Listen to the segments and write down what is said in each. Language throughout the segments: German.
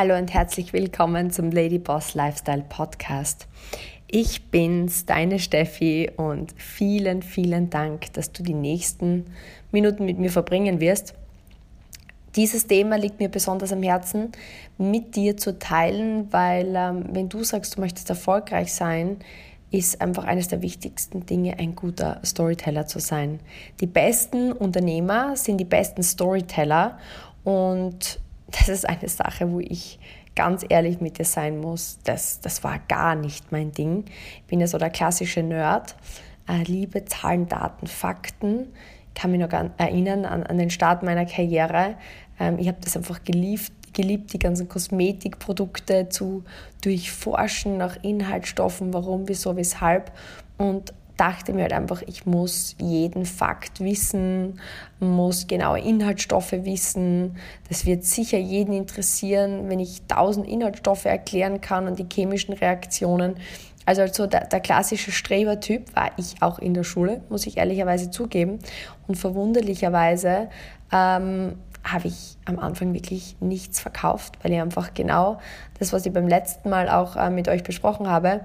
Hallo und herzlich willkommen zum Lady Boss Lifestyle Podcast. Ich bin's, deine Steffi und vielen, vielen Dank, dass du die nächsten Minuten mit mir verbringen wirst. Dieses Thema liegt mir besonders am Herzen, mit dir zu teilen, weil ähm, wenn du sagst, du möchtest erfolgreich sein, ist einfach eines der wichtigsten Dinge, ein guter Storyteller zu sein. Die besten Unternehmer sind die besten Storyteller und das ist eine Sache, wo ich ganz ehrlich mit dir sein muss. Das, das war gar nicht mein Ding. Ich bin ja so der klassische Nerd. Äh, liebe Zahlen, Daten, Fakten. Ich kann mich noch erinnern an, an den Start meiner Karriere. Ähm, ich habe das einfach geliebt, geliebt, die ganzen Kosmetikprodukte zu durchforschen nach Inhaltsstoffen, warum, wieso, weshalb. Und dachte mir halt einfach, ich muss jeden Fakt wissen, muss genaue Inhaltsstoffe wissen. Das wird sicher jeden interessieren, wenn ich tausend Inhaltsstoffe erklären kann und die chemischen Reaktionen. Also, also der, der klassische Strebertyp war ich auch in der Schule, muss ich ehrlicherweise zugeben. Und verwunderlicherweise ähm, habe ich am Anfang wirklich nichts verkauft, weil ich einfach genau das, was ich beim letzten Mal auch äh, mit euch besprochen habe,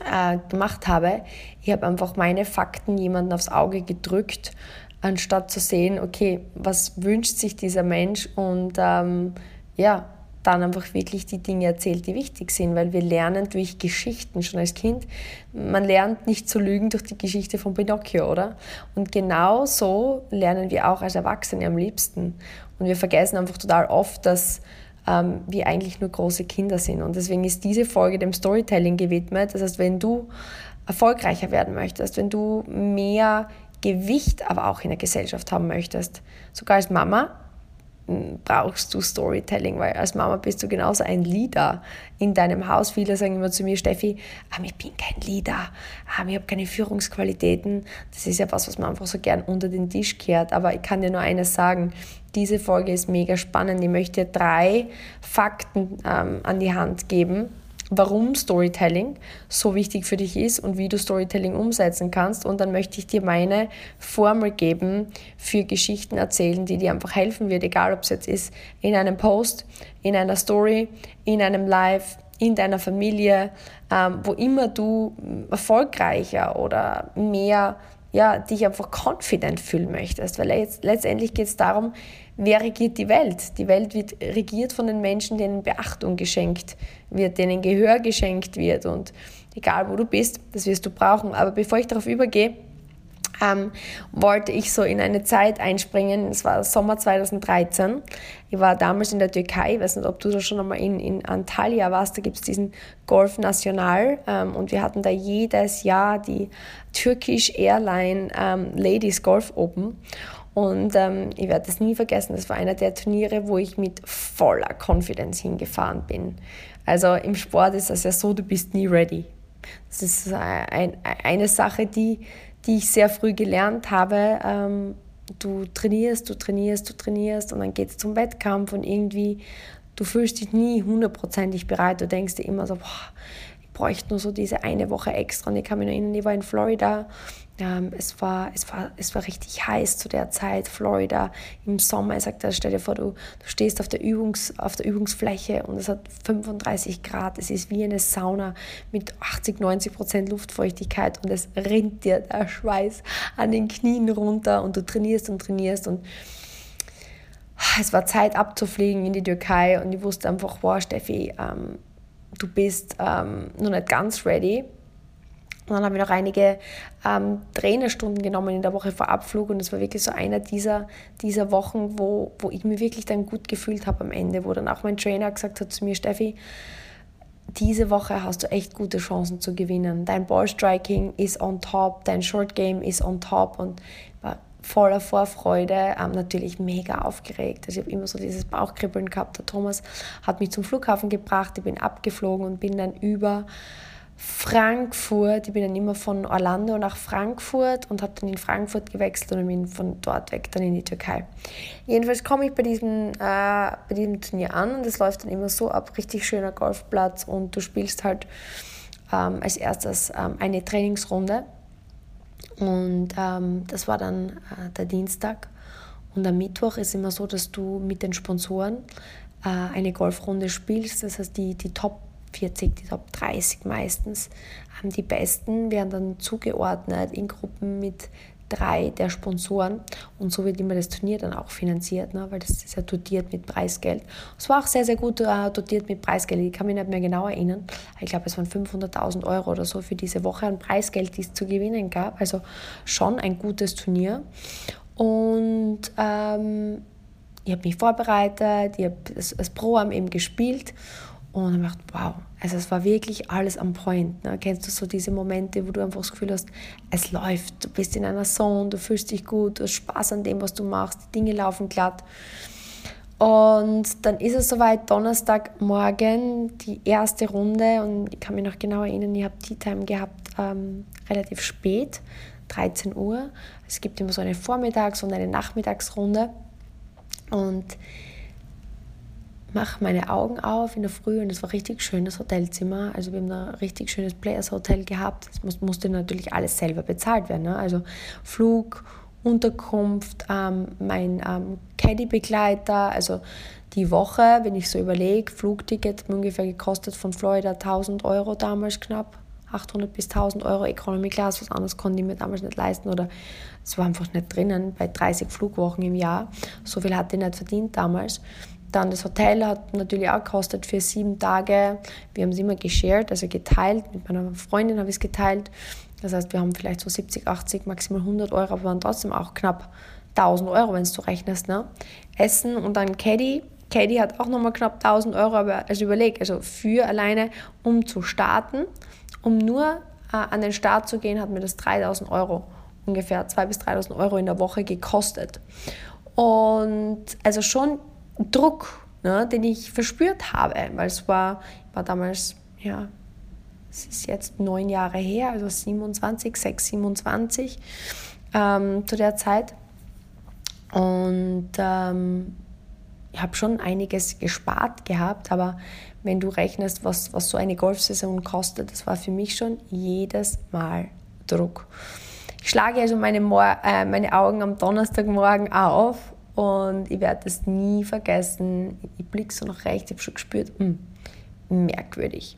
äh, gemacht habe. Ich habe einfach meine Fakten jemandem aufs Auge gedrückt, anstatt zu sehen, okay, was wünscht sich dieser Mensch und ähm, ja, dann einfach wirklich die Dinge erzählt, die wichtig sind, weil wir lernen durch Geschichten schon als Kind. Man lernt nicht zu lügen durch die Geschichte von Pinocchio, oder? Und genau so lernen wir auch als Erwachsene am liebsten. Und wir vergessen einfach total oft, dass ähm, wir eigentlich nur große Kinder sind. Und deswegen ist diese Folge dem Storytelling gewidmet. Das heißt, wenn du erfolgreicher werden möchtest, wenn du mehr Gewicht aber auch in der Gesellschaft haben möchtest, sogar als Mama, brauchst du Storytelling, weil als Mama bist du genauso ein Leader in deinem Haus. Viele sagen immer zu mir, Steffi, ah, ich bin kein Leader, ah, ich habe keine Führungsqualitäten. Das ist ja was, was man einfach so gern unter den Tisch kehrt. Aber ich kann dir nur eines sagen, diese Folge ist mega spannend. Ich möchte dir drei Fakten ähm, an die Hand geben, warum Storytelling so wichtig für dich ist und wie du Storytelling umsetzen kannst. Und dann möchte ich dir meine Formel geben für Geschichten erzählen, die dir einfach helfen wird, egal ob es jetzt ist in einem Post, in einer Story, in einem Live, in deiner Familie, ähm, wo immer du erfolgreicher oder mehr ja, dich einfach confident fühlen möchtest. Weil letztendlich geht es darum, wer regiert die Welt? Die Welt wird regiert von den Menschen, denen Beachtung geschenkt wird, denen Gehör geschenkt wird. Und egal wo du bist, das wirst du brauchen. Aber bevor ich darauf übergehe, ähm, wollte ich so in eine Zeit einspringen. Es war Sommer 2013. Ich war damals in der Türkei. Ich weiß nicht, ob du da schon einmal in, in Antalya warst. Da gibt es diesen Golf National. Ähm, und wir hatten da jedes Jahr die Turkish Airline ähm, Ladies Golf Open. Und ähm, ich werde das nie vergessen. Das war einer der Turniere, wo ich mit voller Confidence hingefahren bin. Also im Sport ist das ja so, du bist nie ready. Das ist ein, eine Sache, die, die ich sehr früh gelernt habe. Ähm, du trainierst, du trainierst, du trainierst und dann geht es zum Wettkampf und irgendwie, du fühlst dich nie hundertprozentig bereit. Du denkst dir immer so, boah, bräuchte nur so diese eine Woche extra. Und ich kann mich noch erinnern, ich war in Florida. Ähm, es, war, es, war, es war richtig heiß zu der Zeit, Florida im Sommer. Ich sagte, stell dir vor, du, du stehst auf der, Übungs, auf der Übungsfläche und es hat 35 Grad. Es ist wie eine Sauna mit 80, 90 Prozent Luftfeuchtigkeit und es rinnt dir der Schweiß an den Knien runter und du trainierst und trainierst und es war Zeit abzufliegen in die Türkei und ich wusste einfach, wow, Steffi, ähm, du bist ähm, noch nicht ganz ready. Und dann habe ich noch einige ähm, Trainerstunden genommen in der Woche vor Abflug und es war wirklich so einer dieser, dieser Wochen, wo, wo ich mich wirklich dann gut gefühlt habe am Ende, wo dann auch mein Trainer gesagt hat zu mir, Steffi, diese Woche hast du echt gute Chancen zu gewinnen. Dein Ballstriking ist on top, dein Short Game ist on top und war voller Vorfreude, ähm, natürlich mega aufgeregt. Also ich habe immer so dieses Bauchkribbeln gehabt. Der Thomas hat mich zum Flughafen gebracht, ich bin abgeflogen und bin dann über Frankfurt, ich bin dann immer von Orlando nach Frankfurt und habe dann in Frankfurt gewechselt und bin von dort weg dann in die Türkei. Jedenfalls komme ich bei diesem, äh, bei diesem Turnier an und es läuft dann immer so ab, richtig schöner Golfplatz und du spielst halt ähm, als erstes ähm, eine Trainingsrunde und ähm, das war dann äh, der Dienstag. Und am Mittwoch ist immer so, dass du mit den Sponsoren äh, eine Golfrunde spielst. Das heißt, die, die Top 40, die Top 30 meistens, haben die Besten, werden dann zugeordnet in Gruppen mit drei der Sponsoren und so wird immer das Turnier dann auch finanziert, ne? weil das ist ja dotiert mit Preisgeld. Es war auch sehr, sehr gut äh, dotiert mit Preisgeld. Ich kann mich nicht mehr genau erinnern. Ich glaube, es waren 500.000 Euro oder so für diese Woche an Preisgeld, die es zu gewinnen gab. Also schon ein gutes Turnier. Und ähm, ich habe mich vorbereitet, ich habe das, das Pro-Am eben gespielt und ich gedacht, wow, also es war wirklich alles am Point. Ne? Kennst du so diese Momente, wo du einfach das Gefühl hast, es läuft, du bist in einer Zone, du fühlst dich gut, du hast Spaß an dem, was du machst, die Dinge laufen glatt. Und dann ist es soweit, Donnerstagmorgen, die erste Runde und ich kann mich noch genau erinnern, ich habe Tea Time gehabt, ähm, relativ spät, 13 Uhr. Es gibt immer so eine Vormittags- und eine Nachmittagsrunde und mache meine Augen auf in der Früh und es war richtig schönes Hotelzimmer. Also wir haben da ein richtig schönes Players Hotel gehabt. Es musste natürlich alles selber bezahlt werden. Ne? Also Flug, Unterkunft, ähm, mein ähm, Caddy-Begleiter, also die Woche, wenn ich so überlege, Flugticket hat ungefähr gekostet von Florida 1000 Euro damals knapp. 800 bis 1000 Euro Economy Class, was anderes konnte ich mir damals nicht leisten oder es war einfach nicht drinnen bei 30 Flugwochen im Jahr. So viel hatte ich nicht verdient damals. Dann das Hotel hat natürlich auch gekostet für sieben Tage. Wir haben es immer geshared, also geteilt. Mit meiner Freundin habe ich es geteilt. Das heißt, wir haben vielleicht so 70, 80, maximal 100 Euro, aber waren trotzdem auch knapp 1000 Euro, wenn du rechnest. Ne? Essen und dann Caddy. Caddy hat auch nochmal knapp 1000 Euro, aber also überleg, also für alleine, um zu starten, um nur äh, an den Start zu gehen, hat mir das 3000 Euro ungefähr 2.000 bis 3.000 Euro in der Woche gekostet. Und also schon Druck, ne, den ich verspürt habe, weil es war, war damals, ja, es ist jetzt neun Jahre her, also 27, 6, 27 ähm, zu der Zeit. Und ähm, ich habe schon einiges gespart gehabt, aber wenn du rechnest, was, was so eine Golfsaison kostet, das war für mich schon jedes Mal Druck. Ich schlage also meine, äh, meine Augen am Donnerstagmorgen auf und ich werde das nie vergessen. Ich blicke so nach rechts, ich habe schon gespürt, mh, hm, merkwürdig.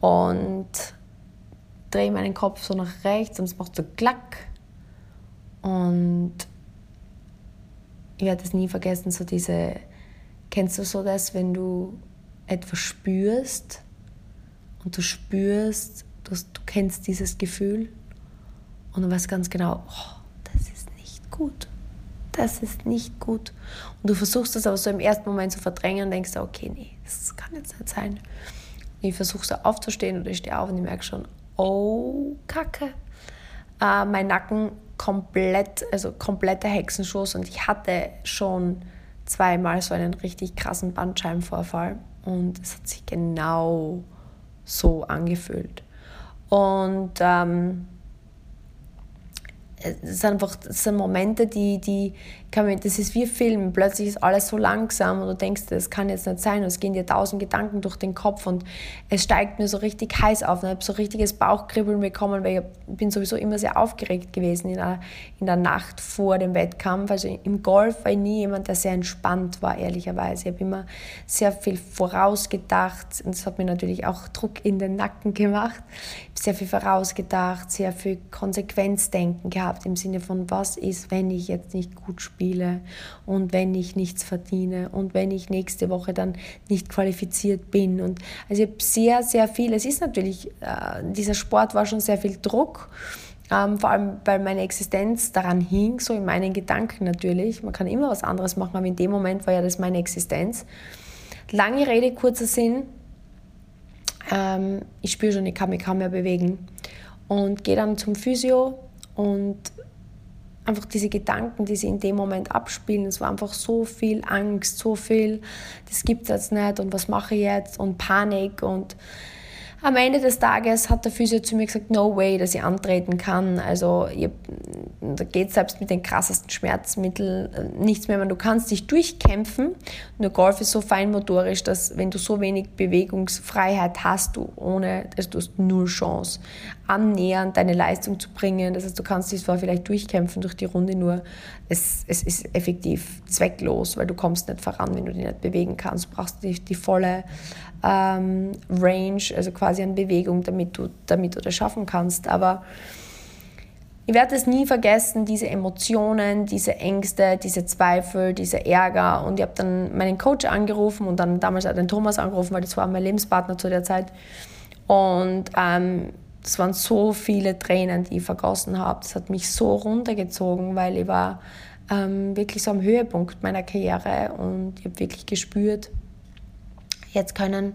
Und drehe meinen Kopf so nach rechts und es macht so klack. Und ich werde das nie vergessen, so diese, kennst du so das, wenn du etwas spürst und du spürst, du, du kennst dieses Gefühl und du weißt ganz genau, oh, das ist nicht gut das ist nicht gut. Und du versuchst das aber so im ersten Moment zu verdrängen und denkst, okay, nee, das kann jetzt nicht sein. Und ich versuche so aufzustehen oder ich stehe auf und ich merke schon, oh, Kacke. Äh, mein Nacken komplett, also kompletter Hexenschuss und ich hatte schon zweimal so einen richtig krassen Bandscheibenvorfall und es hat sich genau so angefühlt. Und ähm, es sind einfach das sind Momente, die, die kann man, das ist wie Film. Plötzlich ist alles so langsam und du denkst, das kann jetzt nicht sein. Und es gehen dir tausend Gedanken durch den Kopf und es steigt mir so richtig heiß auf. ich habe so richtiges Bauchkribbeln bekommen, weil ich bin sowieso immer sehr aufgeregt gewesen in der, in der Nacht vor dem Wettkampf. Also im Golf war ich nie jemand, der sehr entspannt war, ehrlicherweise. Ich habe immer sehr viel vorausgedacht und das hat mir natürlich auch Druck in den Nacken gemacht. Ich habe sehr viel vorausgedacht, sehr viel Konsequenzdenken gehabt gehabt im Sinne von, was ist, wenn ich jetzt nicht gut spiele und wenn ich nichts verdiene und wenn ich nächste Woche dann nicht qualifiziert bin. Und also ich habe sehr, sehr viel, es ist natürlich, äh, dieser Sport war schon sehr viel Druck. Ähm, vor allem, weil meine Existenz daran hing, so in meinen Gedanken natürlich. Man kann immer was anderes machen, aber in dem Moment war ja das meine Existenz. Lange Rede, kurzer Sinn. Ähm, ich spüre schon, ich kann mich kaum mehr bewegen. Und gehe dann zum Physio, und einfach diese Gedanken, die sie in dem Moment abspielen, es war einfach so viel Angst, so viel, das gibt es jetzt nicht und was mache ich jetzt? Und Panik und am Ende des Tages hat der Physio zu mir gesagt, no way, dass ich antreten kann. Also ich, da geht selbst mit den krassesten Schmerzmitteln äh, nichts mehr. Du kannst dich durchkämpfen. Nur Golf ist so feinmotorisch, dass wenn du so wenig Bewegungsfreiheit hast, du ohne, also du hast null Chance, annähernd deine Leistung zu bringen. Das heißt, du kannst dich zwar vielleicht durchkämpfen durch die Runde, nur es, es ist effektiv zwecklos, weil du kommst nicht voran, wenn du dich nicht bewegen kannst. Du brauchst die, die volle ähm, Range, also quasi an Bewegung, damit du, damit du das schaffen kannst. Aber ich werde es nie vergessen, diese Emotionen, diese Ängste, diese Zweifel, diese Ärger. Und ich habe dann meinen Coach angerufen und dann damals auch den Thomas angerufen, weil das war mein Lebenspartner zu der Zeit. Und ähm, das waren so viele Tränen, die ich vergossen habe. Das hat mich so runtergezogen, weil ich war ähm, wirklich so am Höhepunkt meiner Karriere und ich habe wirklich gespürt, jetzt können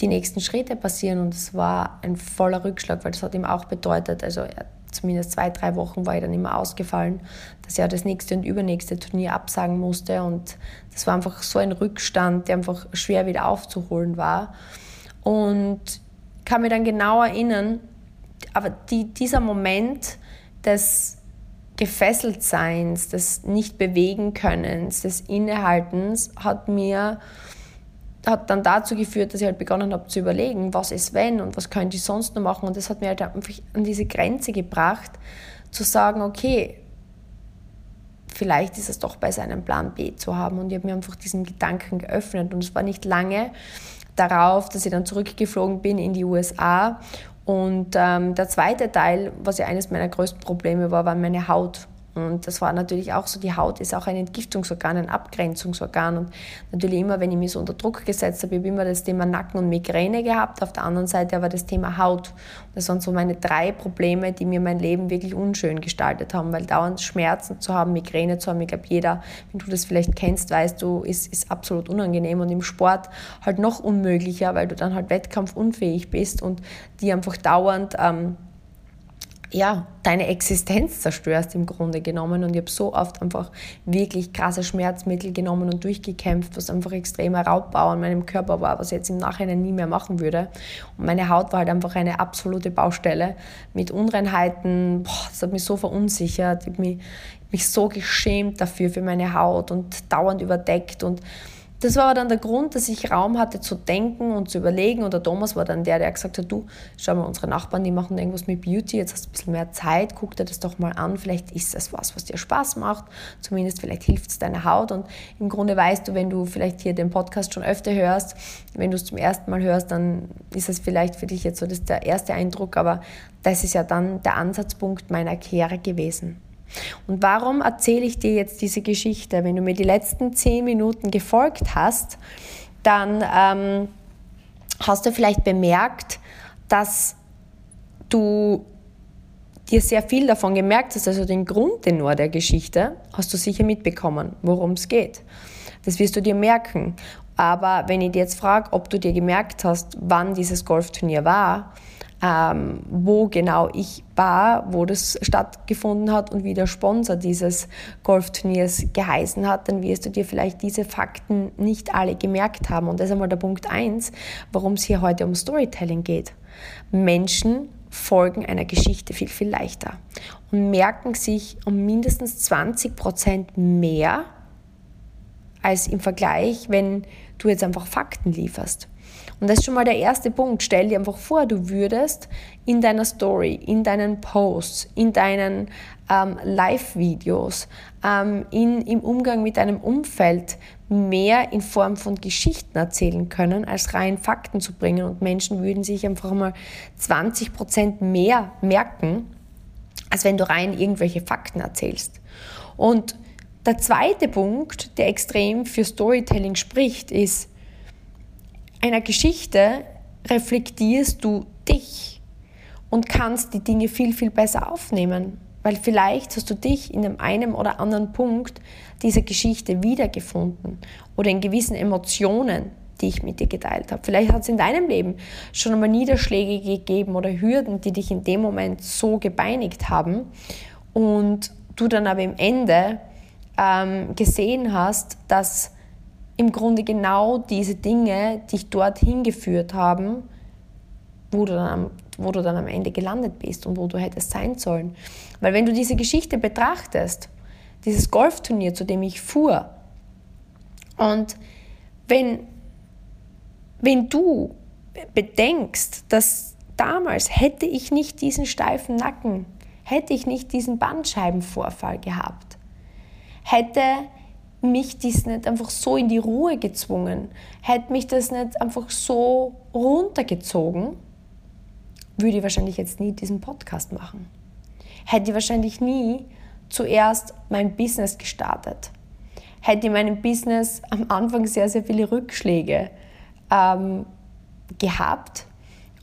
die nächsten Schritte passieren und es war ein voller Rückschlag, weil das hat ihm auch bedeutet, also zumindest zwei, drei Wochen war ich dann immer ausgefallen, dass er das nächste und übernächste Turnier absagen musste und das war einfach so ein Rückstand, der einfach schwer wieder aufzuholen war. Und kann mich dann genau erinnern, aber die, dieser Moment des Gefesseltseins, des Nicht-Bewegen-Könnens, des Innehaltens hat mir hat dann dazu geführt, dass ich halt begonnen habe zu überlegen, was ist wenn und was könnte ich sonst noch machen. Und das hat mir halt einfach an diese Grenze gebracht, zu sagen, okay, vielleicht ist es doch besser, einen Plan B zu haben. Und ich habe mir einfach diesen Gedanken geöffnet. Und es war nicht lange darauf, dass ich dann zurückgeflogen bin in die USA. Und ähm, der zweite Teil, was ja eines meiner größten Probleme war, war meine Haut. Und das war natürlich auch so, die Haut ist auch ein Entgiftungsorgan, ein Abgrenzungsorgan. Und natürlich immer, wenn ich mich so unter Druck gesetzt habe, ich habe immer das Thema Nacken und Migräne gehabt, auf der anderen Seite aber das Thema Haut. Das waren so meine drei Probleme, die mir mein Leben wirklich unschön gestaltet haben, weil dauernd Schmerzen zu haben, Migräne zu haben, ich glaube jeder, wenn du das vielleicht kennst, weißt du, ist, ist absolut unangenehm und im Sport halt noch unmöglicher, weil du dann halt wettkampfunfähig bist und die einfach dauernd... Ähm, ja, deine Existenz zerstörst im Grunde genommen. Und ich habe so oft einfach wirklich krasse Schmerzmittel genommen und durchgekämpft, was einfach extremer Raubbau an meinem Körper war, was ich jetzt im Nachhinein nie mehr machen würde. Und meine Haut war halt einfach eine absolute Baustelle mit Unreinheiten. Boah, das hat mich so verunsichert. Ich habe mich, mich so geschämt dafür, für meine Haut und dauernd überdeckt und das war dann der Grund, dass ich Raum hatte zu denken und zu überlegen. Und der Thomas war dann der, der gesagt hat, du, schau mal, unsere Nachbarn, die machen irgendwas mit Beauty, jetzt hast du ein bisschen mehr Zeit, guck dir das doch mal an. Vielleicht ist das was, was dir Spaß macht. Zumindest vielleicht hilft es deiner Haut. Und im Grunde weißt du, wenn du vielleicht hier den Podcast schon öfter hörst, wenn du es zum ersten Mal hörst, dann ist es vielleicht für dich jetzt so das der erste Eindruck. Aber das ist ja dann der Ansatzpunkt meiner Karriere gewesen. Und warum erzähle ich dir jetzt diese Geschichte? Wenn du mir die letzten zehn Minuten gefolgt hast, dann ähm, hast du vielleicht bemerkt, dass du dir sehr viel davon gemerkt hast, also den Grundtenor der Geschichte hast du sicher mitbekommen, worum es geht. Das wirst du dir merken. Aber wenn ich dir jetzt frage, ob du dir gemerkt hast, wann dieses Golfturnier war, ähm, wo genau ich war, wo das stattgefunden hat und wie der Sponsor dieses Golfturniers geheißen hat, dann wirst du dir vielleicht diese Fakten nicht alle gemerkt haben. Und das ist einmal der Punkt eins, warum es hier heute um Storytelling geht. Menschen folgen einer Geschichte viel, viel leichter und merken sich um mindestens 20 Prozent mehr als im Vergleich, wenn du jetzt einfach Fakten lieferst. Und das ist schon mal der erste Punkt. Stell dir einfach vor, du würdest in deiner Story, in deinen Posts, in deinen ähm, Live-Videos, ähm, im Umgang mit deinem Umfeld mehr in Form von Geschichten erzählen können, als rein Fakten zu bringen. Und Menschen würden sich einfach mal 20 Prozent mehr merken, als wenn du rein irgendwelche Fakten erzählst. Und der zweite Punkt, der extrem für Storytelling spricht, ist, einer Geschichte reflektierst du dich und kannst die Dinge viel, viel besser aufnehmen. Weil vielleicht hast du dich in einem, oder anderen Punkt dieser Geschichte wiedergefunden oder in gewissen Emotionen, die ich mit dir geteilt habe. Vielleicht hat es in deinem Leben schon einmal Niederschläge gegeben oder Hürden, die dich in dem Moment so gebeinigt haben und du dann aber im Ende ähm, gesehen hast, dass im Grunde genau diese Dinge, die dich dorthin geführt haben, wo du, dann, wo du dann am Ende gelandet bist und wo du hättest sein sollen. Weil wenn du diese Geschichte betrachtest, dieses Golfturnier, zu dem ich fuhr, und wenn, wenn du bedenkst, dass damals hätte ich nicht diesen steifen Nacken, hätte ich nicht diesen Bandscheibenvorfall gehabt, hätte mich dies nicht einfach so in die Ruhe gezwungen, hätte mich das nicht einfach so runtergezogen, würde ich wahrscheinlich jetzt nie diesen Podcast machen. Hätte ich wahrscheinlich nie zuerst mein Business gestartet. Hätte ich meinem Business am Anfang sehr, sehr viele Rückschläge ähm, gehabt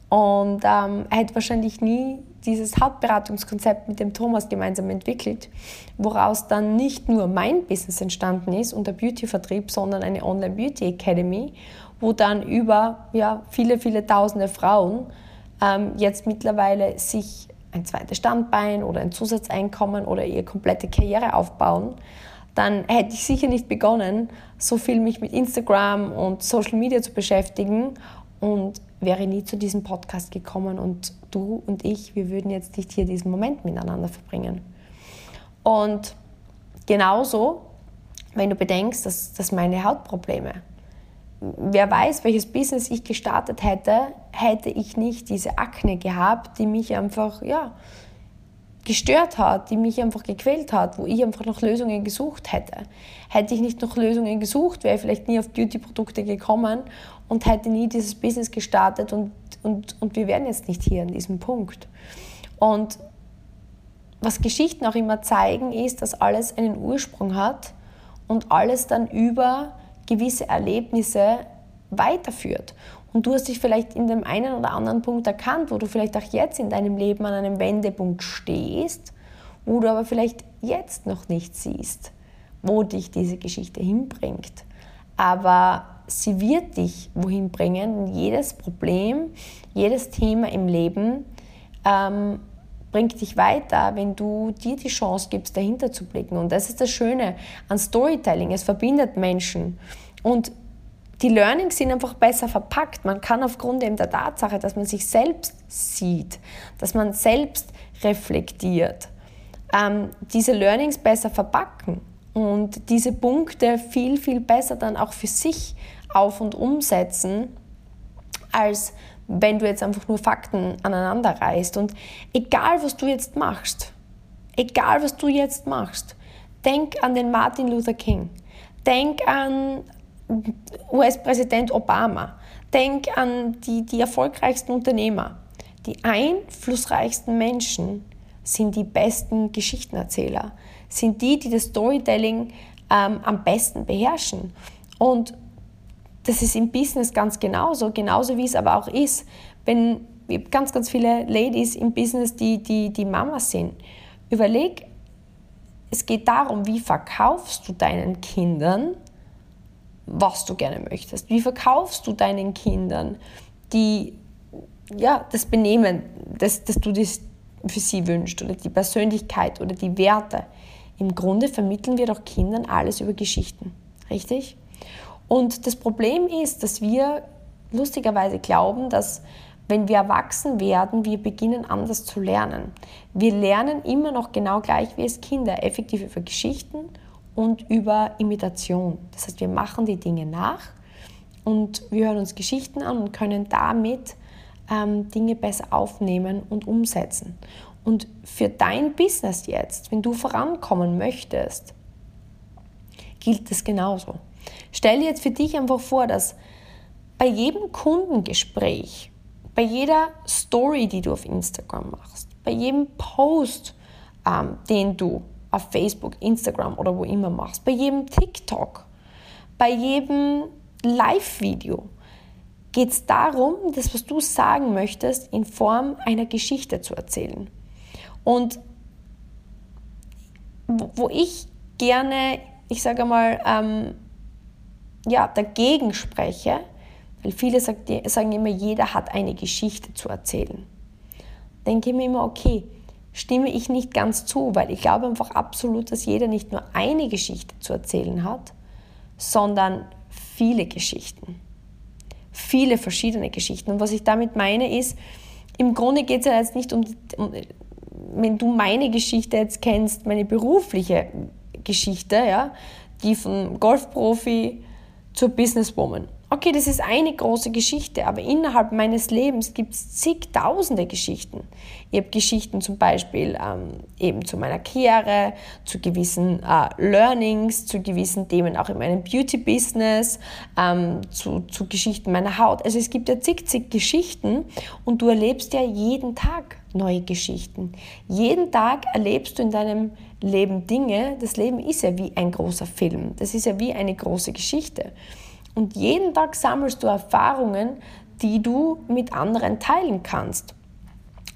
und ähm, hätte wahrscheinlich nie dieses Hauptberatungskonzept mit dem Thomas gemeinsam entwickelt, woraus dann nicht nur mein Business entstanden ist und der Beauty-Vertrieb, sondern eine Online-Beauty Academy, wo dann über ja, viele, viele tausende Frauen ähm, jetzt mittlerweile sich ein zweites Standbein oder ein Zusatzeinkommen oder ihre komplette Karriere aufbauen, dann hätte ich sicher nicht begonnen, so viel mich mit Instagram und Social Media zu beschäftigen und wäre nie zu diesem Podcast gekommen und du und ich, wir würden jetzt nicht hier diesen Moment miteinander verbringen. Und genauso, wenn du bedenkst, dass, dass meine Hautprobleme, wer weiß, welches Business ich gestartet hätte, hätte ich nicht diese Akne gehabt, die mich einfach, ja, gestört hat, die mich einfach gequält hat, wo ich einfach nach Lösungen gesucht hätte. Hätte ich nicht nach Lösungen gesucht, wäre ich vielleicht nie auf Beauty-Produkte gekommen und hätte nie dieses Business gestartet und, und, und wir wären jetzt nicht hier an diesem Punkt. Und was Geschichten auch immer zeigen, ist, dass alles einen Ursprung hat und alles dann über gewisse Erlebnisse weiterführt. Und du hast dich vielleicht in dem einen oder anderen Punkt erkannt, wo du vielleicht auch jetzt in deinem Leben an einem Wendepunkt stehst, wo du aber vielleicht jetzt noch nicht siehst, wo dich diese Geschichte hinbringt. Aber sie wird dich wohin bringen. Jedes Problem, jedes Thema im Leben ähm, bringt dich weiter, wenn du dir die Chance gibst, dahinter zu blicken. Und das ist das Schöne an Storytelling. Es verbindet Menschen. Und die Learnings sind einfach besser verpackt. Man kann aufgrund eben der Tatsache, dass man sich selbst sieht, dass man selbst reflektiert, ähm, diese Learnings besser verpacken und diese Punkte viel, viel besser dann auch für sich auf und umsetzen, als wenn du jetzt einfach nur Fakten aneinander reißt. Und egal, was du jetzt machst, egal, was du jetzt machst, denk an den Martin Luther King. Denk an US-Präsident Obama. Denk an die, die erfolgreichsten Unternehmer. Die einflussreichsten Menschen sind die besten Geschichtenerzähler, sind die, die das Storytelling ähm, am besten beherrschen. Und das ist im Business ganz genauso, genauso wie es aber auch ist, wenn ganz, ganz viele Ladies im Business, die, die, die Mamas sind. Überleg, es geht darum, wie verkaufst du deinen Kindern was du gerne möchtest? Wie verkaufst du deinen Kindern die, ja, das Benehmen, das, das du dir für sie wünschst oder die Persönlichkeit oder die Werte? Im Grunde vermitteln wir doch Kindern alles über Geschichten, richtig? Und das Problem ist, dass wir lustigerweise glauben, dass wenn wir erwachsen werden, wir beginnen anders zu lernen. Wir lernen immer noch genau gleich wie als Kinder, effektiv über Geschichten und über Imitation. Das heißt, wir machen die Dinge nach und wir hören uns Geschichten an und können damit ähm, Dinge besser aufnehmen und umsetzen. Und für dein Business jetzt, wenn du vorankommen möchtest, gilt das genauso. Stell dir jetzt für dich einfach vor, dass bei jedem Kundengespräch, bei jeder Story, die du auf Instagram machst, bei jedem Post, ähm, den du auf Facebook, Instagram oder wo immer machst, bei jedem TikTok, bei jedem Live-Video geht es darum, das, was du sagen möchtest, in Form einer Geschichte zu erzählen. Und wo ich gerne, ich sage mal, ähm, ja, dagegen spreche, weil viele sagen immer, jeder hat eine Geschichte zu erzählen. Denke ich mir immer, okay, stimme ich nicht ganz zu, weil ich glaube einfach absolut, dass jeder nicht nur eine Geschichte zu erzählen hat, sondern viele Geschichten. viele verschiedene Geschichten. Und was ich damit meine ist, im Grunde geht es ja jetzt nicht um, um, wenn du meine Geschichte jetzt kennst, meine berufliche Geschichte, ja, die von Golfprofi zur Businesswoman Okay, das ist eine große Geschichte, aber innerhalb meines Lebens gibt es zigtausende Geschichten. Ich habe Geschichten zum Beispiel ähm, eben zu meiner Karriere, zu gewissen äh, Learnings, zu gewissen Themen auch in meinem Beauty-Business, ähm, zu, zu Geschichten meiner Haut. Also es gibt ja zig, zig Geschichten und du erlebst ja jeden Tag neue Geschichten. Jeden Tag erlebst du in deinem Leben Dinge. Das Leben ist ja wie ein großer Film. Das ist ja wie eine große Geschichte. Und jeden Tag sammelst du Erfahrungen, die du mit anderen teilen kannst.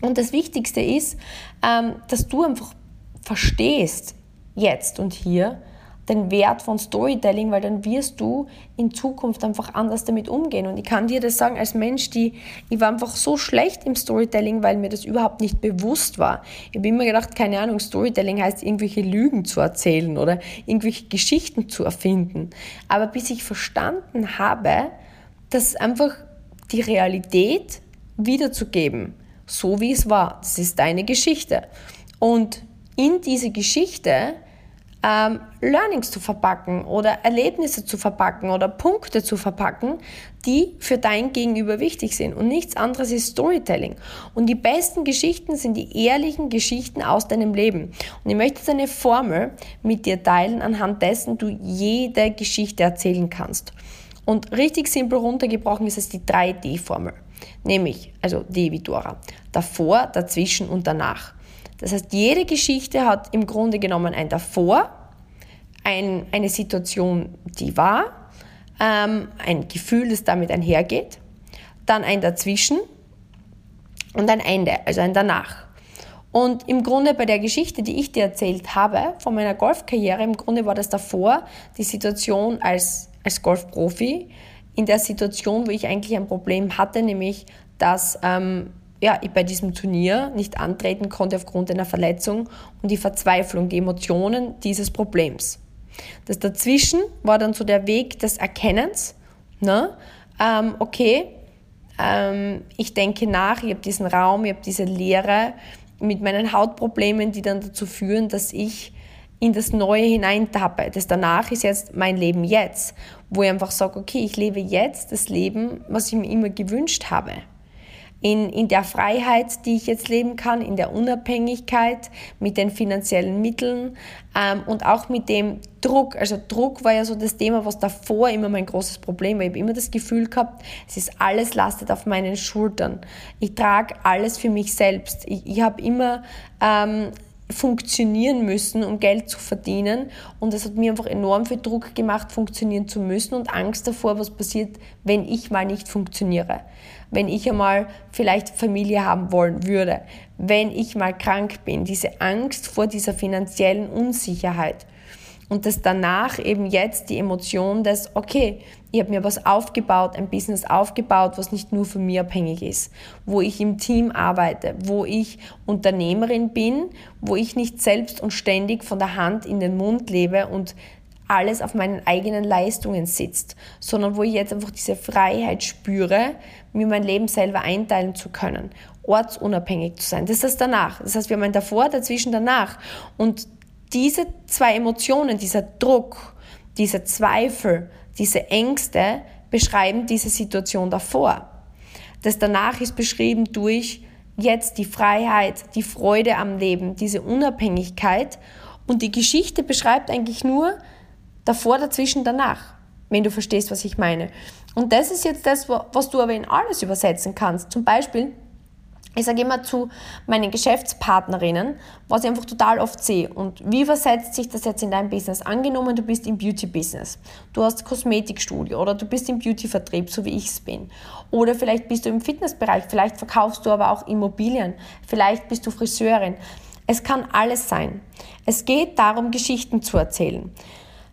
Und das Wichtigste ist, ähm, dass du einfach verstehst, jetzt und hier, den Wert von Storytelling, weil dann wirst du in Zukunft einfach anders damit umgehen. Und ich kann dir das sagen, als Mensch, die, ich war einfach so schlecht im Storytelling, weil mir das überhaupt nicht bewusst war. Ich habe immer gedacht, keine Ahnung, Storytelling heißt irgendwelche Lügen zu erzählen oder irgendwelche Geschichten zu erfinden. Aber bis ich verstanden habe, dass einfach die Realität wiederzugeben, so wie es war, das ist deine Geschichte. Und in diese Geschichte ähm, Learnings zu verpacken oder Erlebnisse zu verpacken oder Punkte zu verpacken, die für dein Gegenüber wichtig sind. Und nichts anderes ist Storytelling. Und die besten Geschichten sind die ehrlichen Geschichten aus deinem Leben. Und ich möchte jetzt eine Formel mit dir teilen, anhand dessen du jede Geschichte erzählen kannst. Und richtig simpel runtergebrochen ist es die 3D-Formel. Nämlich, also D wie Dora. Davor, dazwischen und danach. Das heißt, jede Geschichte hat im Grunde genommen ein Davor, ein, eine Situation, die war, ähm, ein Gefühl, das damit einhergeht, dann ein Dazwischen und ein Ende, also ein Danach. Und im Grunde bei der Geschichte, die ich dir erzählt habe, von meiner Golfkarriere, im Grunde war das davor die Situation als, als Golfprofi, in der Situation, wo ich eigentlich ein Problem hatte, nämlich dass ähm, ja, ich bei diesem Turnier nicht antreten konnte aufgrund einer Verletzung und die Verzweiflung, die Emotionen dieses Problems. Das dazwischen war dann so der Weg des Erkennens. Ne? Ähm, okay, ähm, ich denke nach, ich habe diesen Raum, ich habe diese Leere mit meinen Hautproblemen, die dann dazu führen, dass ich in das Neue hineintappe. Das danach ist jetzt mein Leben jetzt, wo ich einfach sage, okay, ich lebe jetzt das Leben, was ich mir immer gewünscht habe in, in der Freiheit, die ich jetzt leben kann, in der Unabhängigkeit, mit den finanziellen Mitteln ähm, und auch mit dem Druck. Also Druck war ja so das Thema, was davor immer mein großes Problem war. Ich habe immer das Gefühl gehabt, es ist alles lastet auf meinen Schultern. Ich trage alles für mich selbst. Ich, ich habe immer ähm, funktionieren müssen, um Geld zu verdienen. Und das hat mir einfach enorm viel Druck gemacht, funktionieren zu müssen und Angst davor, was passiert, wenn ich mal nicht funktioniere wenn ich einmal vielleicht Familie haben wollen würde, wenn ich mal krank bin, diese Angst vor dieser finanziellen Unsicherheit. Und das danach eben jetzt die Emotion des, okay, ich habe mir was aufgebaut, ein Business aufgebaut, was nicht nur von mir abhängig ist, wo ich im Team arbeite, wo ich Unternehmerin bin, wo ich nicht selbst und ständig von der Hand in den Mund lebe und alles auf meinen eigenen Leistungen sitzt, sondern wo ich jetzt einfach diese Freiheit spüre, mir mein Leben selber einteilen zu können, ortsunabhängig zu sein. Das ist das danach. Das heißt, wir haben ein davor, dazwischen, danach. Und diese zwei Emotionen, dieser Druck, dieser Zweifel, diese Ängste beschreiben diese Situation davor. Das danach ist beschrieben durch jetzt die Freiheit, die Freude am Leben, diese Unabhängigkeit. Und die Geschichte beschreibt eigentlich nur, Davor, dazwischen, danach, wenn du verstehst, was ich meine. Und das ist jetzt das, was du aber in alles übersetzen kannst. Zum Beispiel, ich sage immer zu meinen Geschäftspartnerinnen, was ich einfach total oft sehe. Und wie übersetzt sich das jetzt in deinem Business? Angenommen, du bist im Beauty-Business, du hast Kosmetikstudio oder du bist im Beauty-Vertrieb, so wie ich es bin. Oder vielleicht bist du im Fitnessbereich, vielleicht verkaufst du aber auch Immobilien, vielleicht bist du Friseurin. Es kann alles sein. Es geht darum, Geschichten zu erzählen.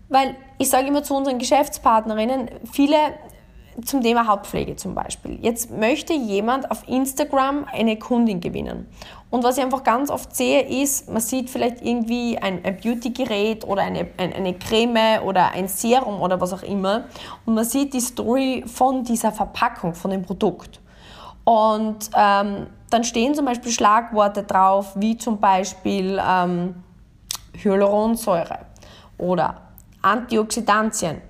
Weil ich sage immer zu unseren Geschäftspartnerinnen, viele zum Thema Hautpflege zum Beispiel. Jetzt möchte jemand auf Instagram eine Kundin gewinnen. Und was ich einfach ganz oft sehe, ist, man sieht vielleicht irgendwie ein, ein Beauty-Gerät oder eine, ein, eine Creme oder ein Serum oder was auch immer. Und man sieht die Story von dieser Verpackung, von dem Produkt. Und ähm, dann stehen zum Beispiel Schlagworte drauf, wie zum Beispiel ähm, Hyaluronsäure oder Antioxidantien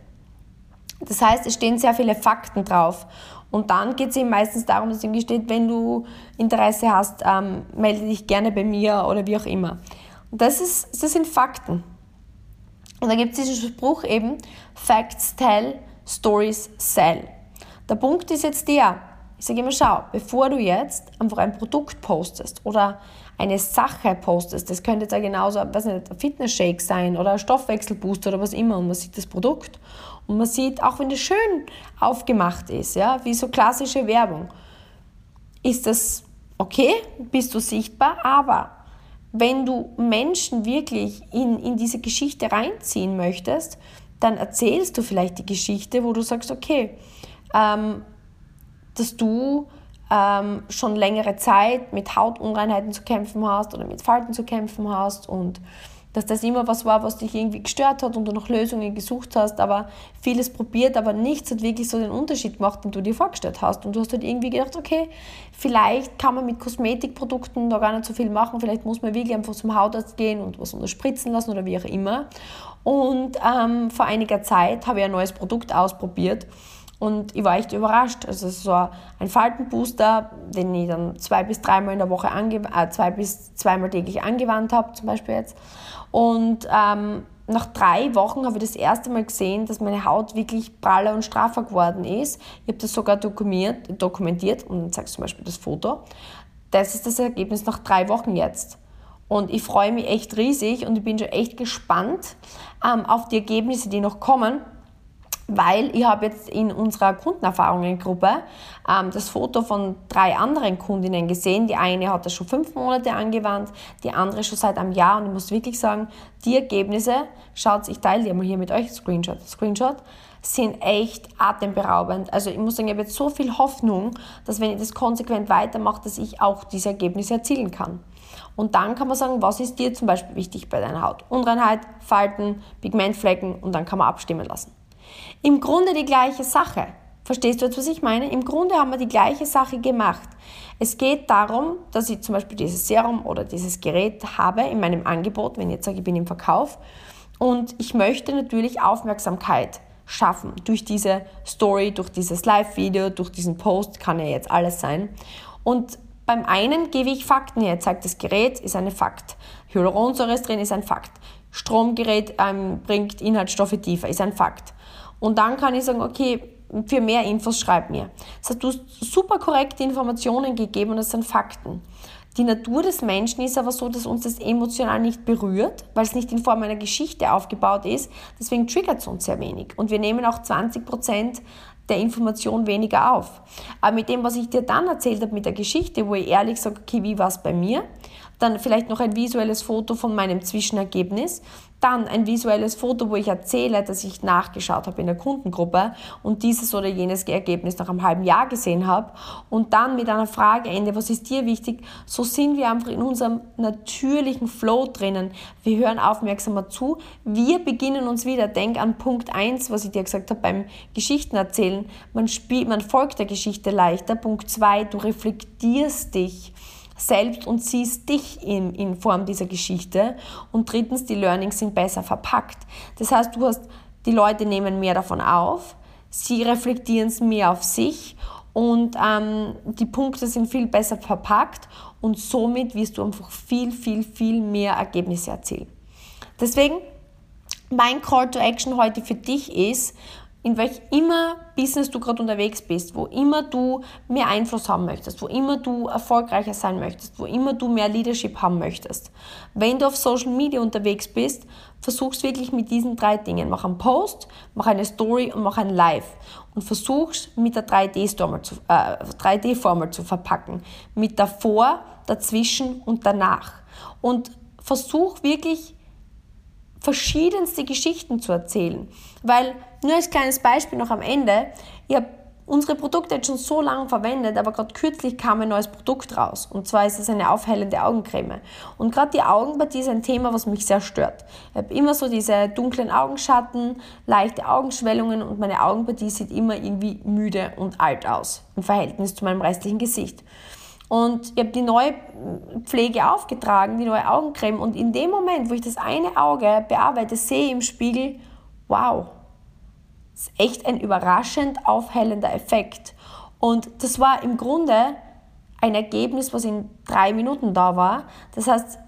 das heißt, es stehen sehr viele Fakten drauf. Und dann geht es eben meistens darum, dass irgendwie steht, wenn du Interesse hast, ähm, melde dich gerne bei mir oder wie auch immer. Und das, ist, das sind Fakten. Und da gibt es diesen Spruch eben, Facts tell, Stories sell. Der Punkt ist jetzt der, ich sage immer, schau, bevor du jetzt einfach ein Produkt postest oder eine Sache postest, das könnte jetzt auch genauso weiß nicht, ein Fitness-Shake sein oder ein Stoffwechselbooster oder was immer und man sieht das Produkt und man sieht, auch wenn das schön aufgemacht ist, ja, wie so klassische Werbung, ist das okay, bist du sichtbar, aber wenn du Menschen wirklich in, in diese Geschichte reinziehen möchtest, dann erzählst du vielleicht die Geschichte, wo du sagst, okay, ähm, dass du ähm, schon längere Zeit mit Hautunreinheiten zu kämpfen hast oder mit Falten zu kämpfen hast und dass das immer was war, was dich irgendwie gestört hat und du nach Lösungen gesucht hast, aber vieles probiert, aber nichts hat wirklich so den Unterschied gemacht, den du dir vorgestellt hast. Und du hast halt irgendwie gedacht, okay, vielleicht kann man mit Kosmetikprodukten da gar nicht so viel machen, vielleicht muss man wirklich einfach zum Hautarzt gehen und was unterspritzen lassen oder wie auch immer. Und ähm, vor einiger Zeit habe ich ein neues Produkt ausprobiert und ich war echt überrascht. Also es war ein Faltenbooster, den ich dann zwei bis dreimal in der Woche, äh, zwei bis zweimal täglich angewandt habe, zum Beispiel jetzt. Und ähm, nach drei Wochen habe ich das erste Mal gesehen, dass meine Haut wirklich praller und straffer geworden ist. Ich habe das sogar dokumentiert, dokumentiert und dann zeigst zum Beispiel das Foto. Das ist das Ergebnis nach drei Wochen jetzt. Und ich freue mich echt riesig und ich bin schon echt gespannt ähm, auf die Ergebnisse, die noch kommen weil ich habe jetzt in unserer Kundenerfahrungengruppe ähm, das Foto von drei anderen Kundinnen gesehen. Die eine hat das schon fünf Monate angewandt, die andere schon seit einem Jahr und ich muss wirklich sagen, die Ergebnisse, schaut, ich teile die mal hier mit euch, Screenshot, Screenshot, sind echt atemberaubend. Also ich muss sagen, ich habe jetzt so viel Hoffnung, dass wenn ich das konsequent weitermache, dass ich auch diese Ergebnisse erzielen kann. Und dann kann man sagen, was ist dir zum Beispiel wichtig bei deiner Haut? Unreinheit, Falten, Pigmentflecken und dann kann man abstimmen lassen. Im Grunde die gleiche Sache. Verstehst du jetzt, was ich meine? Im Grunde haben wir die gleiche Sache gemacht. Es geht darum, dass ich zum Beispiel dieses Serum oder dieses Gerät habe in meinem Angebot, wenn ich jetzt sage, ich bin im Verkauf. Und ich möchte natürlich Aufmerksamkeit schaffen durch diese Story, durch dieses Live-Video, durch diesen Post, kann ja jetzt alles sein. Und beim einen gebe ich Fakten her. Zeigt, das Gerät ist ein Fakt. Hyaluronsäure ist drin, ist ein Fakt. Stromgerät ähm, bringt Inhaltsstoffe tiefer, ist ein Fakt. Und dann kann ich sagen, okay, für mehr Infos schreib mir. Das heißt, du hast super korrekte Informationen gegeben und das sind Fakten. Die Natur des Menschen ist aber so, dass uns das emotional nicht berührt, weil es nicht in Form einer Geschichte aufgebaut ist. Deswegen triggert es uns sehr wenig. Und wir nehmen auch 20 Prozent der Information weniger auf. Aber mit dem, was ich dir dann erzählt habe, mit der Geschichte, wo ich ehrlich sage, okay, wie war es bei mir, dann vielleicht noch ein visuelles Foto von meinem Zwischenergebnis, dann ein visuelles Foto, wo ich erzähle, dass ich nachgeschaut habe in der Kundengruppe und dieses oder jenes Ergebnis nach einem halben Jahr gesehen habe und dann mit einer Frage Ende, was ist dir wichtig? So sind wir einfach in unserem natürlichen Flow drinnen. Wir hören aufmerksamer zu. Wir beginnen uns wieder. Denk an Punkt 1, was ich dir gesagt habe beim Geschichten erzählen. Man, spielt, man folgt der Geschichte leichter. Punkt 2, du reflektierst dich selbst und siehst dich in, in Form dieser Geschichte. Und drittens, die Learnings sind besser verpackt. Das heißt, du hast, die Leute nehmen mehr davon auf, sie reflektieren es mehr auf sich und ähm, die Punkte sind viel besser verpackt und somit wirst du einfach viel, viel, viel mehr Ergebnisse erzielen. Deswegen, mein Call to Action heute für dich ist, in welch immer Business du gerade unterwegs bist, wo immer du mehr Einfluss haben möchtest, wo immer du erfolgreicher sein möchtest, wo immer du mehr Leadership haben möchtest. Wenn du auf Social Media unterwegs bist, versuch's wirklich mit diesen drei Dingen. Mach einen Post, mach eine Story und mach ein Live. Und versuch's mit der 3D-Formel zu, äh, 3D zu verpacken. Mit davor, dazwischen und danach. Und versuch wirklich verschiedenste Geschichten zu erzählen. Weil, nur als kleines Beispiel noch am Ende, ich habe unsere Produkte jetzt schon so lange verwendet, aber gerade kürzlich kam ein neues Produkt raus. Und zwar ist es eine aufhellende Augencreme. Und gerade die Augenpartie ist ein Thema, was mich sehr stört. Ich habe immer so diese dunklen Augenschatten, leichte Augenschwellungen und meine Augenpartie sieht immer irgendwie müde und alt aus im Verhältnis zu meinem restlichen Gesicht. Und ich habe die neue Pflege aufgetragen, die neue Augencreme. Und in dem Moment, wo ich das eine Auge bearbeite, sehe ich im Spiegel, wow, das ist echt ein überraschend aufhellender Effekt. Und das war im Grunde ein Ergebnis, was in drei Minuten da war. Das heißt,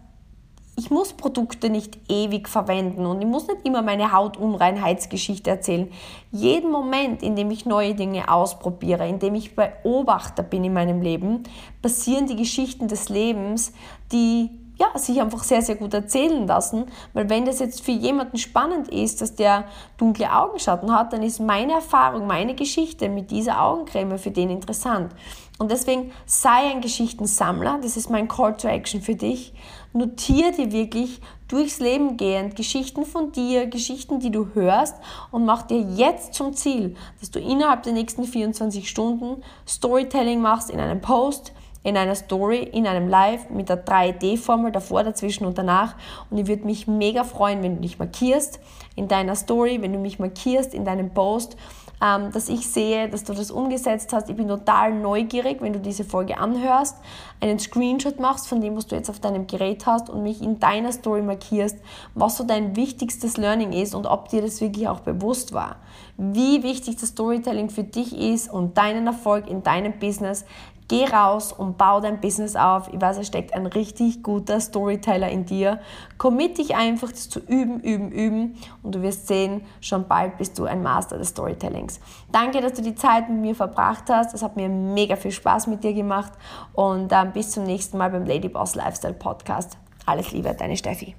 ich muss Produkte nicht ewig verwenden und ich muss nicht immer meine Hautunreinheitsgeschichte erzählen. Jeden Moment, in dem ich neue Dinge ausprobiere, in dem ich Beobachter bin in meinem Leben, passieren die Geschichten des Lebens, die ja, sich einfach sehr, sehr gut erzählen lassen. Weil wenn das jetzt für jemanden spannend ist, dass der dunkle Augenschatten hat, dann ist meine Erfahrung, meine Geschichte mit dieser Augencreme für den interessant. Und deswegen sei ein Geschichtensammler, das ist mein Call to Action für dich. Notiere dir wirklich durchs Leben gehend Geschichten von dir, Geschichten, die du hörst und mach dir jetzt zum Ziel, dass du innerhalb der nächsten 24 Stunden Storytelling machst in einem Post, in einer Story, in einem Live mit der 3D-Formel davor, dazwischen und danach. Und ich würde mich mega freuen, wenn du dich markierst in deiner Story, wenn du mich markierst in deinem Post, ähm, dass ich sehe, dass du das umgesetzt hast. Ich bin total neugierig, wenn du diese Folge anhörst, einen Screenshot machst von dem, was du jetzt auf deinem Gerät hast und mich in deiner Story markierst, was so dein wichtigstes Learning ist und ob dir das wirklich auch bewusst war. Wie wichtig das Storytelling für dich ist und deinen Erfolg in deinem Business. Geh raus und bau dein Business auf. Ich weiß, es steckt ein richtig guter Storyteller in dir. Commit dich einfach, das zu üben, üben, üben und du wirst sehen, schon bald bist du ein Master des Storytellings. Danke, dass du die Zeit mit mir verbracht hast. Es hat mir mega viel Spaß mit dir gemacht und ähm, bis zum nächsten Mal beim Lady Boss Lifestyle Podcast. Alles Liebe, deine Steffi.